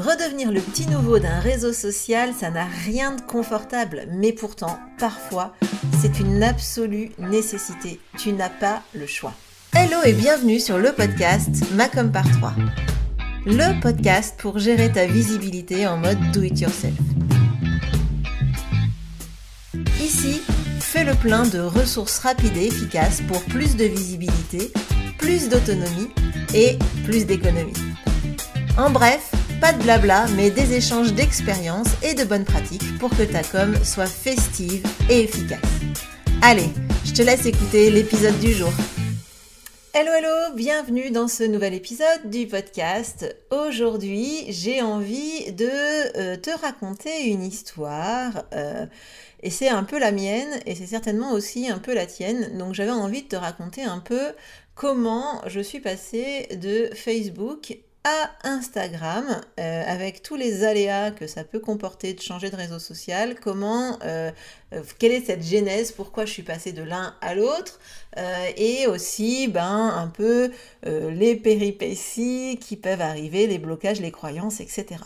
Redevenir le petit nouveau d'un réseau social, ça n'a rien de confortable, mais pourtant, parfois, c'est une absolue nécessité. Tu n'as pas le choix. Hello et bienvenue sur le podcast Macom par 3. Le podcast pour gérer ta visibilité en mode do it yourself. Ici, fais le plein de ressources rapides et efficaces pour plus de visibilité, plus d'autonomie et plus d'économie. En bref, pas de blabla, mais des échanges d'expériences et de bonnes pratiques pour que ta com soit festive et efficace. Allez, je te laisse écouter l'épisode du jour. Hello hello, bienvenue dans ce nouvel épisode du podcast. Aujourd'hui, j'ai envie de euh, te raconter une histoire. Euh, et c'est un peu la mienne et c'est certainement aussi un peu la tienne. Donc j'avais envie de te raconter un peu comment je suis passée de Facebook à Instagram, euh, avec tous les aléas que ça peut comporter de changer de réseau social, comment, euh, euh, quelle est cette genèse, pourquoi je suis passée de l'un à l'autre, et aussi ben, un peu les péripéties qui peuvent arriver, les blocages, les croyances, etc.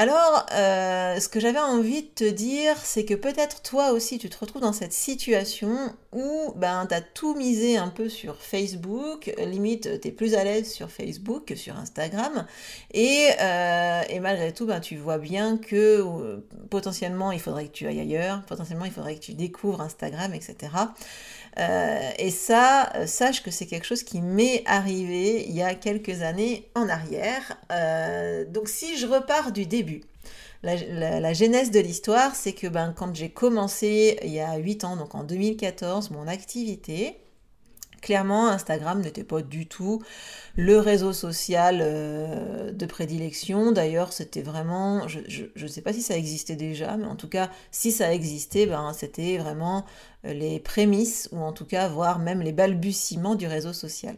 Alors, euh, ce que j'avais envie de te dire, c'est que peut-être toi aussi tu te retrouves dans cette situation où ben, tu as tout misé un peu sur Facebook, limite tu es plus à l'aise sur Facebook que sur Instagram, et, euh, malgré tout ben, tu vois bien que euh, potentiellement il faudrait que tu ailles ailleurs, potentiellement il faudrait que tu découvres Instagram, etc. Euh, et ça, euh, sache que c'est quelque chose qui m'est arrivé il y a quelques années en arrière. Euh, donc si je repars du début, la, genèse de l'histoire, c'est que ben, quand j'ai commencé il y a 8 ans, donc en 2014, mon activité, Clairement, Instagram n'était pas du tout le réseau social euh, de prédilection. D'ailleurs, c'était vraiment, je ne sais pas si ça existait déjà, mais en tout cas, si ça existait, ben, c'était vraiment euh, les prémices, ou en tout cas, voire même les balbutiements du réseau social.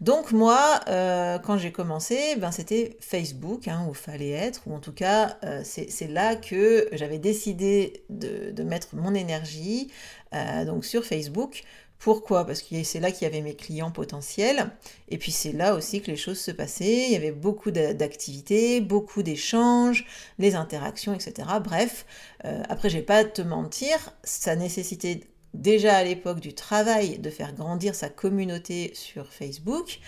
Donc moi, euh, quand j'ai commencé, ben, c'était Facebook, hein, où fallait être, ou en tout cas, c'est là que j'avais décidé de, mettre mon énergie, donc sur Facebook, pourquoi? Parce que c'est là qu'il y avait mes clients potentiels. Et puis c'est là aussi que les choses se passaient. Il y avait beaucoup d'activités, beaucoup d'échanges, les interactions, etc. Bref, euh, après, je vais pas te mentir, ça nécessitait déjà à l'époque du travail de faire grandir sa communauté sur Facebook.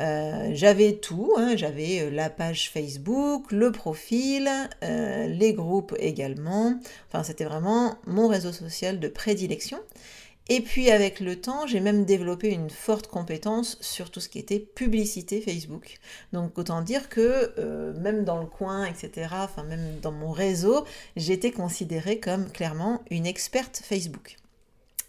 Euh, j'avais tout, hein. j'avais euh, la page Facebook, le profil, les groupes également. Enfin, c'était vraiment mon réseau social de prédilection. Et puis avec le temps, j'ai même développé une forte compétence sur tout ce qui était publicité Facebook. Donc autant dire que euh, même dans le coin, etc., enfin même dans mon réseau, j'étais considérée comme clairement une experte Facebook.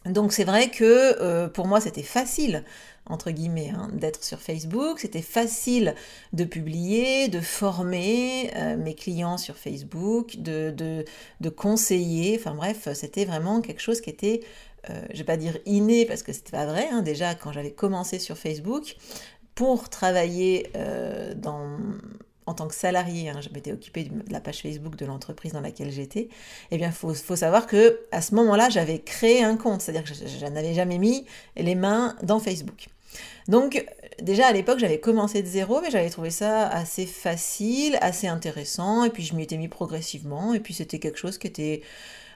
Donc c'est vrai que euh, pour moi c'était facile entre guillemets, hein, d'être sur Facebook. C'était facile de publier, de former euh, mes clients sur Facebook, de, conseiller. Enfin bref, c'était vraiment quelque chose qui était euh, je vais pas dire inné parce que c'était pas vrai, hein, déjà quand j'avais commencé sur Facebook, pour travailler euh, en tant que salarié, hein, je m'étais occupée de la page Facebook de l'entreprise dans laquelle j'étais, eh bien, il faut, faut, savoir que à ce moment-là, j'avais créé un compte, c'est-à-dire que je, n'avais jamais mis les mains dans Facebook. Donc, déjà à l'époque, j'avais commencé de zéro, mais j'avais trouvé ça assez facile, assez intéressant, et puis je m'y étais mis progressivement, et puis c'était quelque chose qui était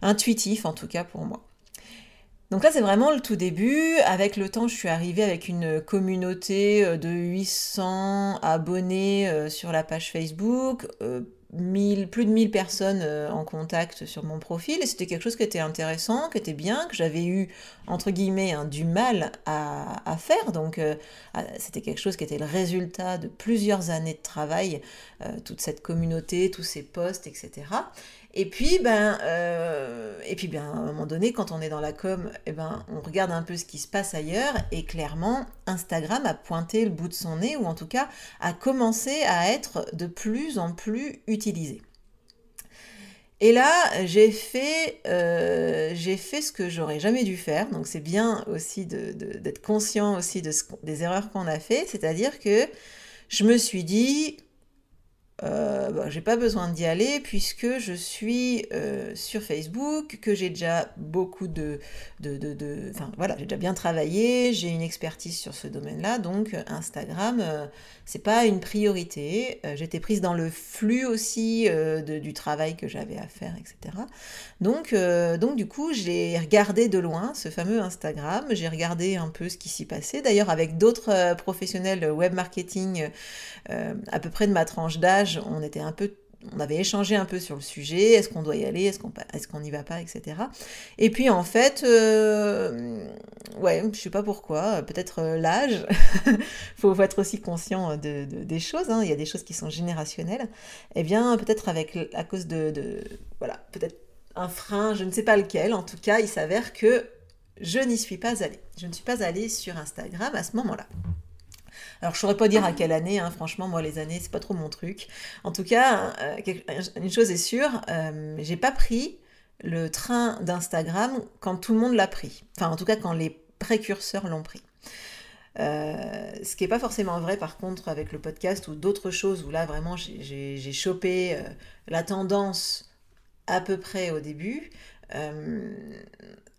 intuitif en tout cas pour moi. Donc là, c'est vraiment le tout début. Avec le temps, je suis arrivée avec une communauté euh, de 800 abonnés euh, sur la page Facebook, euh, plus de 1000 personnes en contact sur mon profil. Et c'était quelque chose qui était intéressant, qui était bien, que j'avais eu, entre guillemets, hein, du mal à, faire. Donc c'était quelque chose qui était le résultat de plusieurs années de travail, toute cette communauté, tous ces posts, etc. Et puis, ben, euh, et puis, ben, à un moment donné, quand on est dans la com, eh ben, on regarde un peu ce qui se passe ailleurs. Et clairement, Instagram a pointé le bout de son nez, ou en tout cas, a commencé à être de plus en plus utilisé. Et là, j'ai fait, euh, fait ce que j'aurais jamais dû faire. Donc, c'est bien aussi d'être conscient aussi de des erreurs qu'on a fait. C'est-à-dire que je me suis dit, euh, bah, j'ai pas besoin d'y aller puisque je suis euh, sur Facebook, que j'ai déjà beaucoup de, de, enfin voilà, j'ai déjà bien travaillé, j'ai une expertise sur ce domaine-là, donc Instagram, euh, c'est pas une priorité. J'étais prise dans le flux aussi du travail que j'avais à faire, etc. Donc, donc du coup, j'ai regardé de loin ce fameux Instagram, j'ai regardé un peu ce qui s'y passait, d'ailleurs avec d'autres professionnels web marketing à peu près de ma tranche d'âge, on était un peu on avait échangé un peu sur le sujet, est-ce qu'on doit y aller, est-ce qu'on est n'y va pas, etc. Et puis en fait, euh, ouais, je sais pas pourquoi, peut-être euh, l'âge, faut, faut être aussi conscient de, des choses, hein. il y a des choses qui sont générationnelles, et eh bien peut-être avec, à cause de, de voilà, peut-être un frein, je ne sais pas lequel, en tout cas, il s'avère que je n'y suis pas allée. Je ne suis pas allée sur Instagram à ce moment-là. Alors, je saurais pas dire à quelle année, hein, franchement, moi, les années, c'est pas trop mon truc. En tout cas, euh, une chose est sûre, euh, j'ai pas pris le train d'Instagram quand tout le monde l'a pris. Enfin, en tout cas, quand les précurseurs l'ont pris. Euh, ce qui n'est pas forcément vrai par contre avec le podcast ou d'autres choses où là vraiment j'ai chopé la tendance à peu près au début.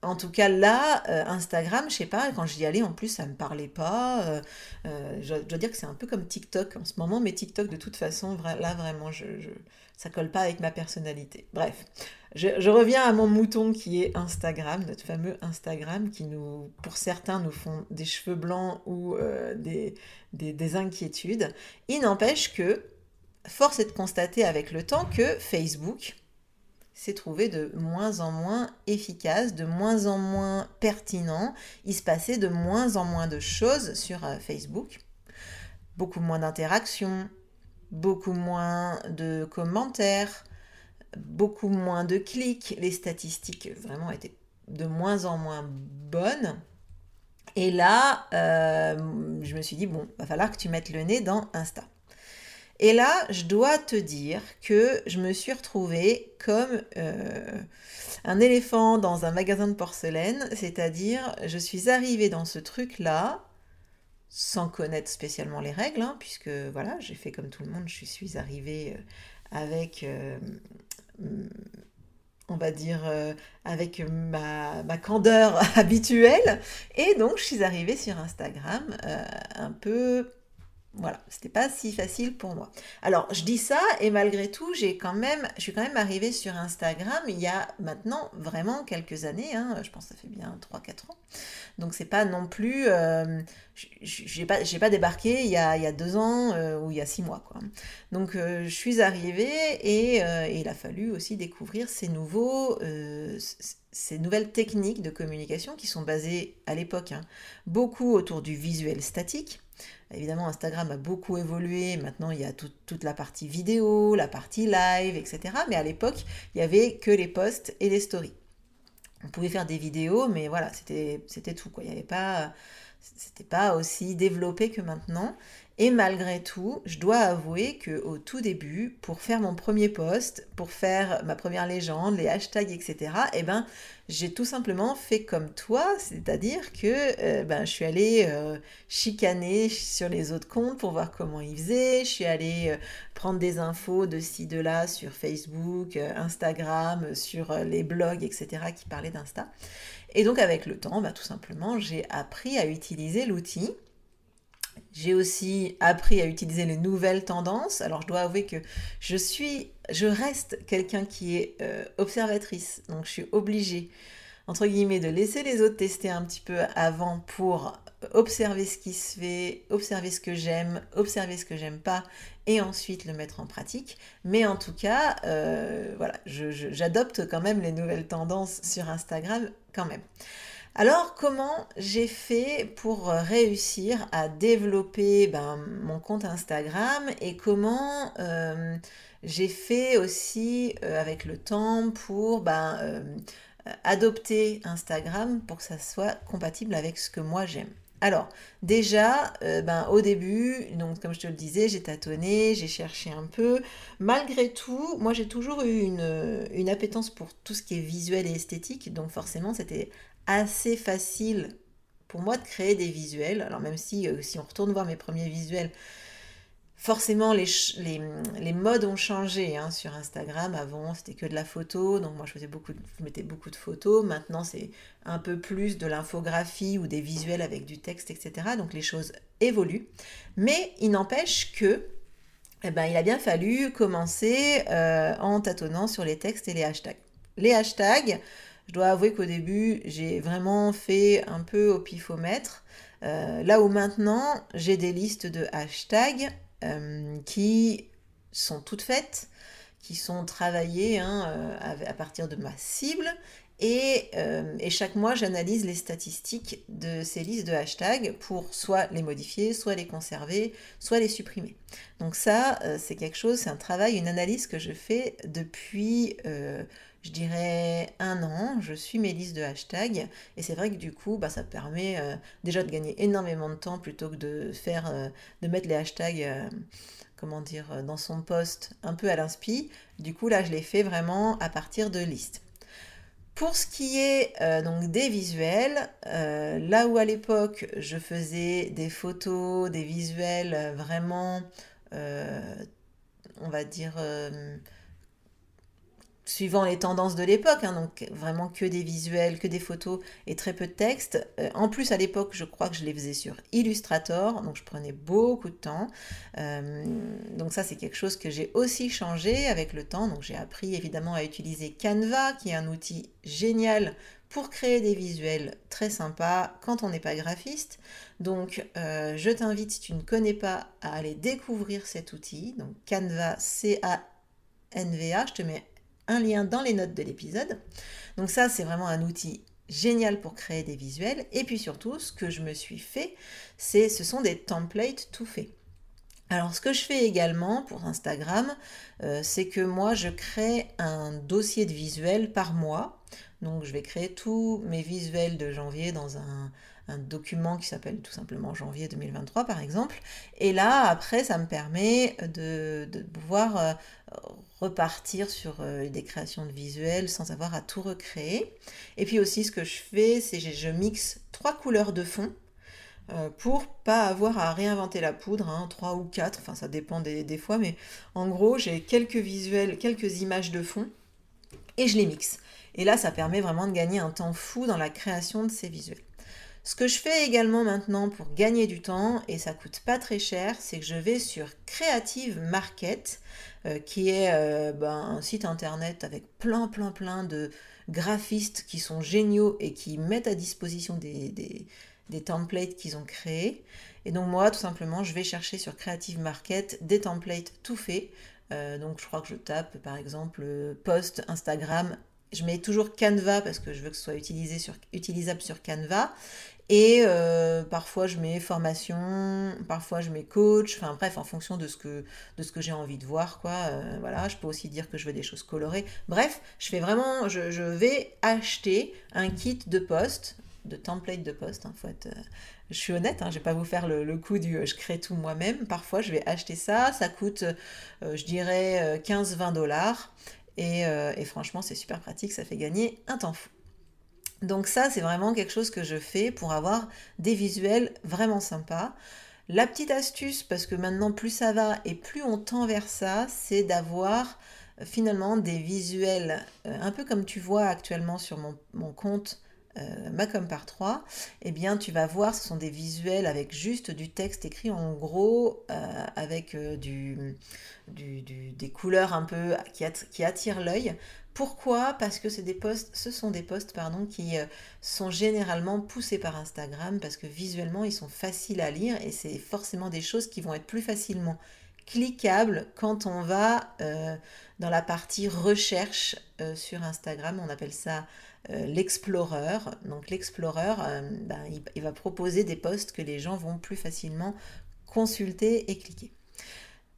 En tout cas, là, euh, Instagram, je sais pas, quand j'y allais, en plus, ça me parlait pas. Euh, euh, je, dois dire que c'est un peu comme TikTok en ce moment, mais TikTok, de toute façon, là, vraiment, je, je, ça colle pas avec ma personnalité. Bref, je, reviens à mon mouton qui est Instagram, notre fameux Instagram, qui nous, pour certains, nous font des cheveux blancs ou des inquiétudes. Il n'empêche que, force est de constater avec le temps que Facebook, s'est trouvé de moins en moins efficace, de moins en moins pertinent. Il se passait de moins en moins de choses sur euh, Facebook. Beaucoup moins d'interactions, beaucoup moins de commentaires, beaucoup moins de clics. Les statistiques vraiment étaient de moins en moins bonnes. Et là, euh, je me suis dit, bon, va falloir que tu mettes le nez dans Insta. Et là, je dois te dire que je me suis retrouvée comme euh, un éléphant dans un magasin de porcelaine, c'est-à-dire je suis arrivée dans ce truc-là sans connaître spécialement les règles, hein, puisque voilà, j'ai fait comme tout le monde, je suis arrivée euh, avec, euh, on va dire, avec ma, candeur habituelle, et donc je suis arrivée sur Instagram un peu voilà, c'était pas si facile pour moi. Alors, je dis ça et malgré tout, j'ai quand même, je suis quand même arrivée sur Instagram il y a maintenant vraiment quelques années, hein, je pense que ça fait bien 3-4 ans. Donc, c'est pas non plus, euh, j'ai pas, débarqué il y a, il deux ans euh, ou il y a six mois, quoi. Donc, euh, je suis arrivée et, il a fallu aussi découvrir ces nouveaux, nouvelles techniques de communication qui sont basées à l'époque hein, beaucoup autour du visuel statique Évidemment, Instagram a beaucoup évolué. Maintenant, il y a toute la partie vidéo, la partie live, etc. Mais à l'époque, il n'y avait que les posts et les stories. On pouvait faire des vidéos, mais voilà, c'était tout. Quoi. Il n'y avait pas c'était pas aussi développé que maintenant. Et malgré tout, je dois avouer que au tout début, pour faire mon premier post, pour faire ma première légende, les hashtags, etc., eh ben, j'ai tout simplement fait comme toi, c'est-à-dire que euh, ben, je suis allée euh, chicaner sur les autres comptes pour voir comment ils faisaient, je suis allée euh, prendre des infos de ci, de là sur Facebook, Instagram, sur les blogs, etc., qui parlaient d'Insta. Et donc avec le temps, ben, tout simplement, j'ai appris à utiliser l'outil j'ai aussi appris à utiliser les nouvelles tendances. Alors je dois avouer que je suis, je reste quelqu'un qui est euh, observatrice, donc je suis obligée entre guillemets de laisser les autres tester un petit peu avant pour observer ce qui se fait, observer ce que j'aime, observer ce que j'aime pas et ensuite le mettre en pratique. Mais en tout cas, euh, voilà, j'adopte quand même les nouvelles tendances sur Instagram quand même. Alors comment j'ai fait pour réussir à développer ben, mon compte Instagram et comment euh, j'ai fait aussi euh, avec le temps pour ben, euh, adopter Instagram pour que ça soit compatible avec ce que moi j'aime. Alors, déjà, ben, au début, donc comme je te le disais, j'ai tâtonné, j'ai cherché un peu. Malgré tout, moi j'ai toujours eu une, une, appétence pour tout ce qui est visuel et esthétique, donc forcément c'était assez facile pour moi de créer des visuels. Alors même si, euh, si on retourne voir mes premiers visuels, Forcément, les, les, modes ont changé hein, sur Instagram. Avant, c'était que de la photo. Donc, moi, je, faisais beaucoup mettais beaucoup de photos. Maintenant, c'est un peu plus de l'infographie ou des visuels avec du texte, etc. Donc, les choses évoluent. Mais il n'empêche que, eh ben, il a bien fallu commencer euh, en tâtonnant sur les textes et les hashtags. Les hashtags, je dois avouer qu'au début, j'ai vraiment fait un peu au pifomètre. Euh, là où maintenant, j'ai des listes de hashtags euh, qui sont toutes faites, qui sont travaillées hein, euh, à, partir de ma cible. Et, et chaque mois, j'analyse les statistiques de ces listes de hashtags pour soit les modifier, soit les conserver, soit les supprimer. Donc ça, c'est quelque chose, c'est un travail, une analyse que je fais depuis je dirais un an, je suis mes listes de hashtags et c'est vrai que du coup bah, ça permet euh, déjà de gagner énormément de temps plutôt que de faire euh, de mettre les hashtags euh, comment dire dans son post un peu à l'inspi. Du coup là je l'ai fait vraiment à partir de listes. Pour ce qui est donc des visuels, là où à l'époque je faisais des photos, des visuels vraiment, on va dire, suivant les tendances de l'époque, hein, donc vraiment que des visuels, que des photos et très peu de texte. Euh, en plus, à l'époque, je crois que je les faisais sur Illustrator, donc je prenais beaucoup de temps. Euh, donc ça, c'est quelque chose que j'ai aussi changé avec le temps. Donc j'ai appris évidemment à utiliser Canva, qui est un outil génial pour créer des visuels très sympas quand on n'est pas graphiste. Donc euh, je t'invite, si tu ne connais pas, à aller découvrir cet outil. Donc Canva, C-A-N-V-A, je te mets un lien dans les notes de l'épisode. Donc ça, c'est vraiment un outil génial pour créer des visuels. Et puis surtout, ce que je me suis fait, c'est ce sont des templates tout faits. Alors ce que je fais également pour Instagram, euh, c'est que moi je crée un dossier de visuels par mois. Donc je vais créer tous mes visuels de janvier dans un, un document qui s'appelle tout simplement janvier 2023 par exemple. Et là, après, ça me permet de, pouvoir euh, repartir sur euh, des créations de visuels sans avoir à tout recréer. Et puis aussi, ce que je fais, c'est que je mixe trois couleurs de fond euh, pour pas avoir à réinventer la poudre, hein, trois ou quatre, enfin ça dépend des, des fois, mais en gros j'ai quelques visuels, quelques images de fond et je les mixe. Et là ça permet vraiment de gagner un temps fou dans la création de ces visuels. Ce que je fais également maintenant pour gagner du temps, et ça coûte pas très cher, c'est que je vais sur Creative Market, euh, qui est euh, ben, un site internet avec plein plein plein de graphistes qui sont géniaux et qui mettent à disposition des, des, templates qu'ils ont créés. Et donc moi, tout simplement, je vais chercher sur Creative Market des templates tout faits. Euh, donc je crois que je tape par exemple post Instagram je mets toujours Canva parce que je veux que ce soit sur, utilisable sur Canva. Et euh, parfois je mets formation, parfois je mets coach, enfin bref, en fonction de ce que, que j'ai envie de voir, quoi. Euh, voilà, je peux aussi dire que je veux des choses colorées. Bref, je fais vraiment, je, vais acheter un kit de poste, de template de poste. Euh, je suis honnête, hein, je vais pas vous faire le, coup du je crée tout moi-même. Parfois, je vais acheter ça, ça coûte, je dirais, 15-20 dollars. Et franchement, c'est super pratique, ça fait gagner un temps fou. Donc ça, c'est vraiment quelque chose que je fais pour avoir des visuels vraiment sympas. La petite astuce, parce que maintenant plus ça va et plus on tend vers ça, c'est d'avoir euh, finalement des visuels, euh, un peu comme tu vois actuellement sur mon, compte euh, Macom par 3, eh bien tu vas voir, ce sont des visuels avec juste du texte écrit en gros, avec du, des couleurs un peu qui attirent l'œil. Pourquoi? Parce que ce sont des posts pardon, qui euh, sont généralement poussés par Instagram parce que visuellement ils sont faciles à lire et c'est forcément des choses qui vont être plus facilement cliquables quand on va euh, dans la partie recherche euh, sur Instagram. On appelle ça l'Explorer. Donc l'Explorer, ben, il, va proposer des posts que les gens vont plus facilement consulter et cliquer.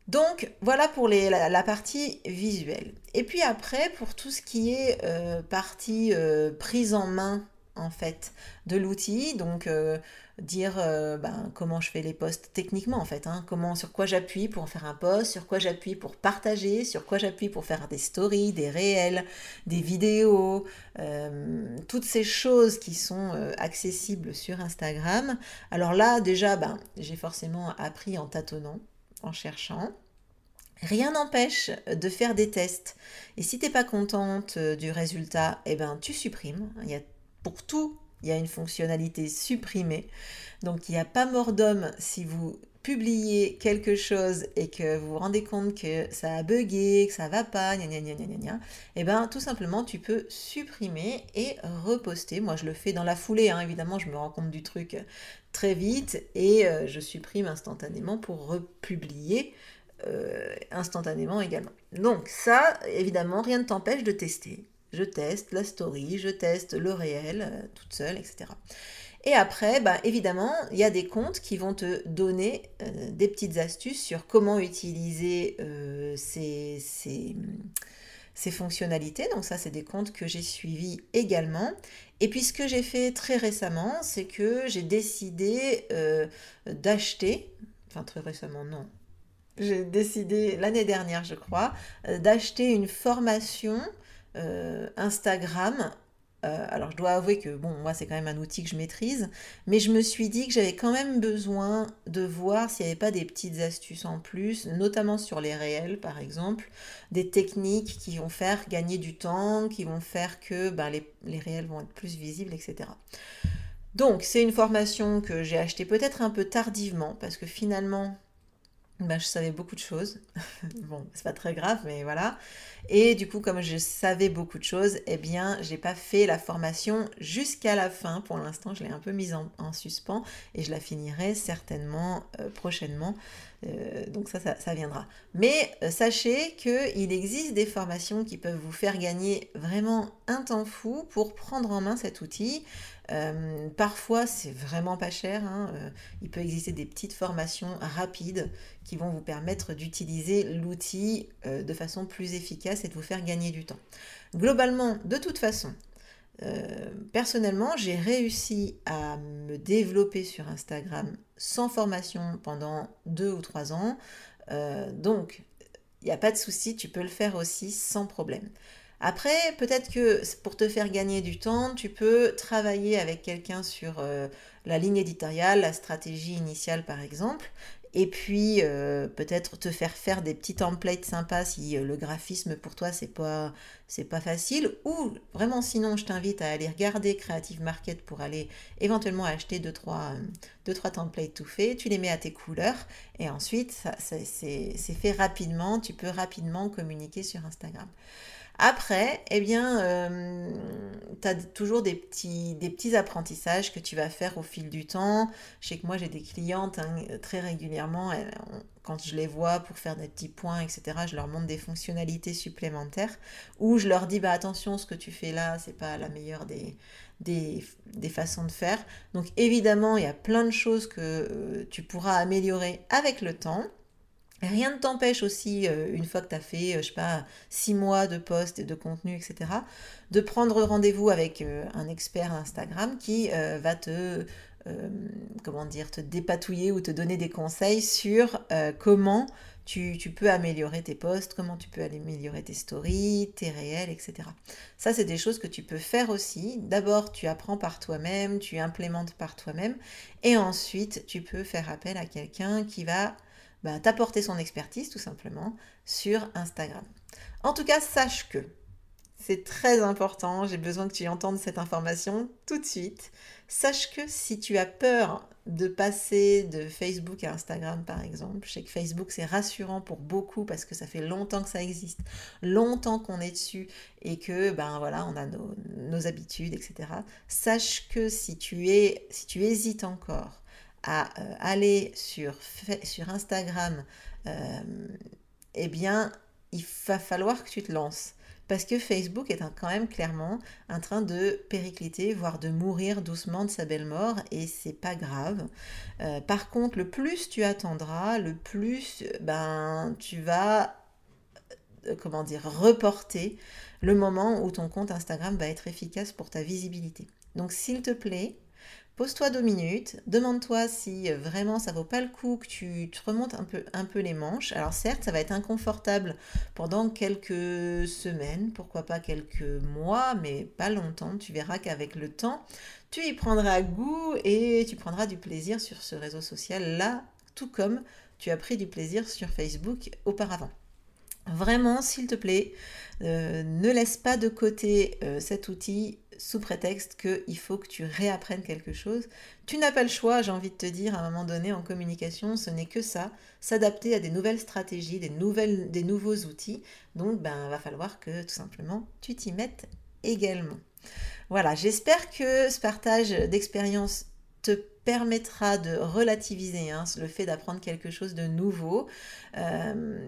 Donc voilà pour la, partie visuelle. Et puis après, pour tout ce qui est euh, partie euh, prise en main en fait de l'outil, donc euh, dire ben, comment je fais les posts techniquement en fait, hein. comment, sur quoi j'appuie pour faire un post, sur quoi j'appuie pour partager, sur quoi j'appuie pour faire des stories, des réels, des vidéos, toutes ces choses qui sont accessibles sur Instagram. Alors là déjà, ben, j'ai forcément appris en tâtonnant en cherchant. Rien n'empêche de faire des tests. Et si t'es pas contente euh, du résultat, eh ben tu supprimes. Il y a pour tout, il y a une fonctionnalité supprimée. Donc il n'y a pas mort d'homme si vous publiez quelque chose et que vous vous rendez compte que ça a bugué, que ça va pas, gna gna gna gna gna, et eh ben tout simplement tu peux supprimer et reposter. Moi je le fais dans la foulée, hein. évidemment je me rends compte du truc très vite et euh, je supprime instantanément pour republier euh, instantanément également. Donc ça, évidemment, rien ne t'empêche de tester. Je teste la story, je teste le réel, euh, toute seule, etc. Et après, bah, évidemment, il y a des comptes qui vont te donner euh, des petites astuces sur comment utiliser ces, ces, fonctionnalités. Donc ça, c'est des comptes que j'ai suivis également. Et puis ce que j'ai fait très récemment, c'est que j'ai décidé d'acheter, enfin très récemment non, j'ai décidé l'année dernière, je crois, euh, d'acheter une formation euh, Instagram. Euh, alors, je dois avouer que, bon, moi, c'est quand même un outil que je maîtrise, mais je me suis dit que j'avais quand même besoin de voir s'il n'y avait pas des petites astuces en plus, notamment sur les réels, par exemple, des techniques qui vont faire gagner du temps, qui vont faire que ben, les, les réels vont être plus visibles, etc. Donc, c'est une formation que j'ai achetée peut-être un peu tardivement, parce que finalement, ben, je savais beaucoup de choses. bon, c'est pas très grave, mais voilà. Et du coup, comme je savais beaucoup de choses, eh bien, j'ai pas fait la formation jusqu'à la fin. Pour l'instant, je l'ai un peu mise en, suspens et je la finirai certainement euh, prochainement. Euh, donc ça, ça, viendra. Mais euh, sachez qu'il existe des formations qui peuvent vous faire gagner vraiment un temps fou pour prendre en main cet outil. Euh, parfois, c'est vraiment pas cher. Hein, il peut exister des petites formations rapides qui vont vous permettre d'utiliser l'outil de façon plus efficace et de vous faire gagner du temps. Globalement, de toute façon, euh, personnellement, j'ai réussi à me développer sur Instagram sans formation pendant deux ou trois ans. Euh, donc, il n'y a pas de souci, tu peux le faire aussi sans problème. Après, peut-être que pour te faire gagner du temps, tu peux travailler avec quelqu'un sur euh, la ligne éditoriale, la stratégie initiale par exemple, et puis euh, peut-être te faire faire des petits templates sympas si euh, le graphisme pour toi c'est pas c'est pas facile ou vraiment sinon je t'invite à aller regarder Creative Market pour aller éventuellement acheter 2 trois, deux, trois templates tout faits, tu les mets à tes couleurs et ensuite c'est fait rapidement, tu peux rapidement communiquer sur Instagram. Après, eh bien, euh, tu as toujours des petits, des petits apprentissages que tu vas faire au fil du temps. Je sais que moi, j'ai des clientes hein, très régulièrement, quand je les vois pour faire des petits points, etc., je leur montre des fonctionnalités supplémentaires ou je leur dis, bah, attention, ce que tu fais là, c'est pas la meilleure des, des, des, façons de faire. Donc, évidemment, il y a plein de choses que euh, tu pourras améliorer avec le temps. Rien ne t'empêche aussi, euh, une fois que tu as fait, euh, je sais pas, six mois de posts et de contenu, etc., de prendre rendez-vous avec euh, un expert Instagram qui va te, comment dire, te dépatouiller ou te donner des conseils sur comment tu, tu, peux améliorer tes posts, comment tu peux améliorer tes stories, tes réels, etc. Ça, c'est des choses que tu peux faire aussi. D'abord, tu apprends par toi-même, tu implémentes par toi-même, et ensuite, tu peux faire appel à quelqu'un qui va bah, t'apporter son expertise tout simplement sur Instagram. En tout cas, sache que c'est très important, j'ai besoin que tu entendes cette information tout de suite. Sache que si tu as peur de passer de Facebook à Instagram par exemple, je sais que Facebook c'est rassurant pour beaucoup parce que ça fait longtemps que ça existe, longtemps qu'on est dessus et que ben voilà, on a nos, nos habitudes, etc. Sache que si tu es, si tu hésites encore à euh, aller sur, sur Instagram, euh, eh bien, il va falloir que tu te lances. Parce que Facebook est quand même clairement en train de péricliter, voire de mourir doucement de sa belle mort, et c'est pas grave. Euh, par contre, le plus tu attendras, le plus ben, tu vas comment dire, reporter le moment où ton compte Instagram va être efficace pour ta visibilité. Donc s'il te plaît, Pose-toi deux minutes, demande-toi si euh, vraiment ça vaut pas le coup que tu te remontes un peu, les manches. Alors certes, ça va être inconfortable pendant quelques semaines, pourquoi pas quelques mois, mais pas longtemps. Tu verras qu'avec le temps, tu y prendras goût et tu prendras du plaisir sur ce réseau social là, tout comme tu as pris du plaisir sur Facebook auparavant. Vraiment, s'il te plaît, euh, ne laisse pas de côté euh, cet outil sous prétexte qu'il faut que tu réapprennes quelque chose. Tu n'as pas le choix, j'ai envie de te dire, à un moment donné en communication, ce n'est que ça, s'adapter à des nouvelles stratégies, des, nouveaux outils. Donc, ben, va falloir que tout simplement tu t'y mettes également. Voilà, j'espère que ce partage d'expérience te permettra de relativiser hein, le fait d'apprendre quelque chose de nouveau. Euh,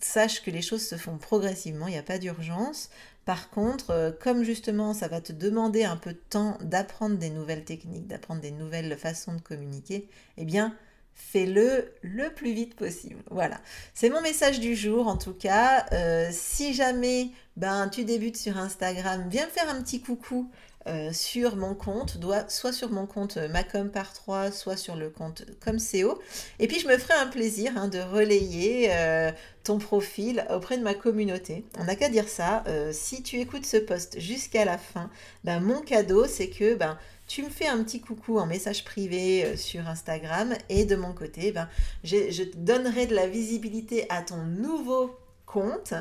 sache que les choses se font progressivement, il n'y a pas d'urgence. Par contre, euh, comme justement ça va te demander un peu de temps d'apprendre des nouvelles techniques, d'apprendre des nouvelles façons de communiquer, eh bien, fais-le le plus vite possible. Voilà, c'est mon message du jour en tout cas. Euh, si jamais ben, tu débutes sur Instagram, viens me faire un petit coucou euh, sur mon compte, soit sur mon compte euh, Macom par 3, soit sur le compte comme CO. Et puis je me ferai un plaisir hein, de relayer euh, ton profil auprès de ma communauté. On n'a qu'à dire ça. si tu écoutes ce post jusqu'à la fin, ben, mon cadeau, c'est que ben, tu me fais un petit coucou en message privé sur Instagram et de mon côté, ben, je te donnerai de la visibilité à ton nouveau compte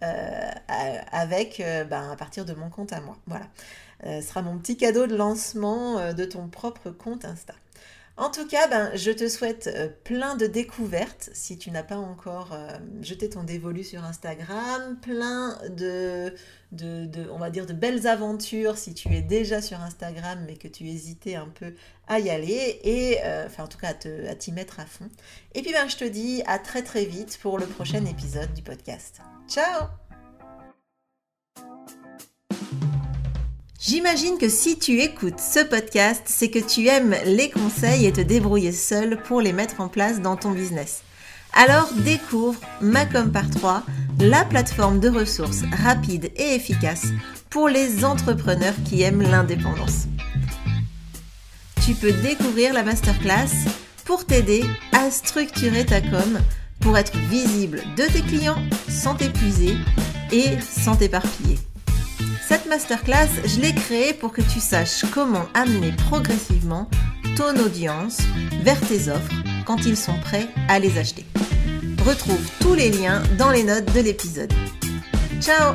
avec ben, à partir de mon compte à moi. Voilà. Euh, ce sera mon petit cadeau de lancement euh, de ton propre compte Insta. En tout cas, ben, je te souhaite euh, plein de découvertes si tu n'as pas encore jeté ton dévolu sur Instagram, plein de, on va dire, de belles aventures si tu es déjà sur Instagram mais que tu hésitais un peu à y aller et, enfin en tout cas à t'y mettre à fond. Et puis ben, je te dis à très très vite pour le prochain épisode du podcast. Ciao J'imagine que si tu écoutes ce podcast, c'est que tu aimes les conseils et te débrouiller seul pour les mettre en place dans ton business. Alors découvre Macom par 3, la plateforme de ressources rapide et efficace pour les entrepreneurs qui aiment l'indépendance. Tu peux découvrir la masterclass pour t'aider à structurer ta com pour être visible de tes clients sans t'épuiser et sans t'éparpiller. Cette masterclass, je l'ai créée pour que tu saches comment amener progressivement ton audience vers tes offres quand ils sont prêts à les acheter. Retrouve tous les liens dans les notes de l'épisode. Ciao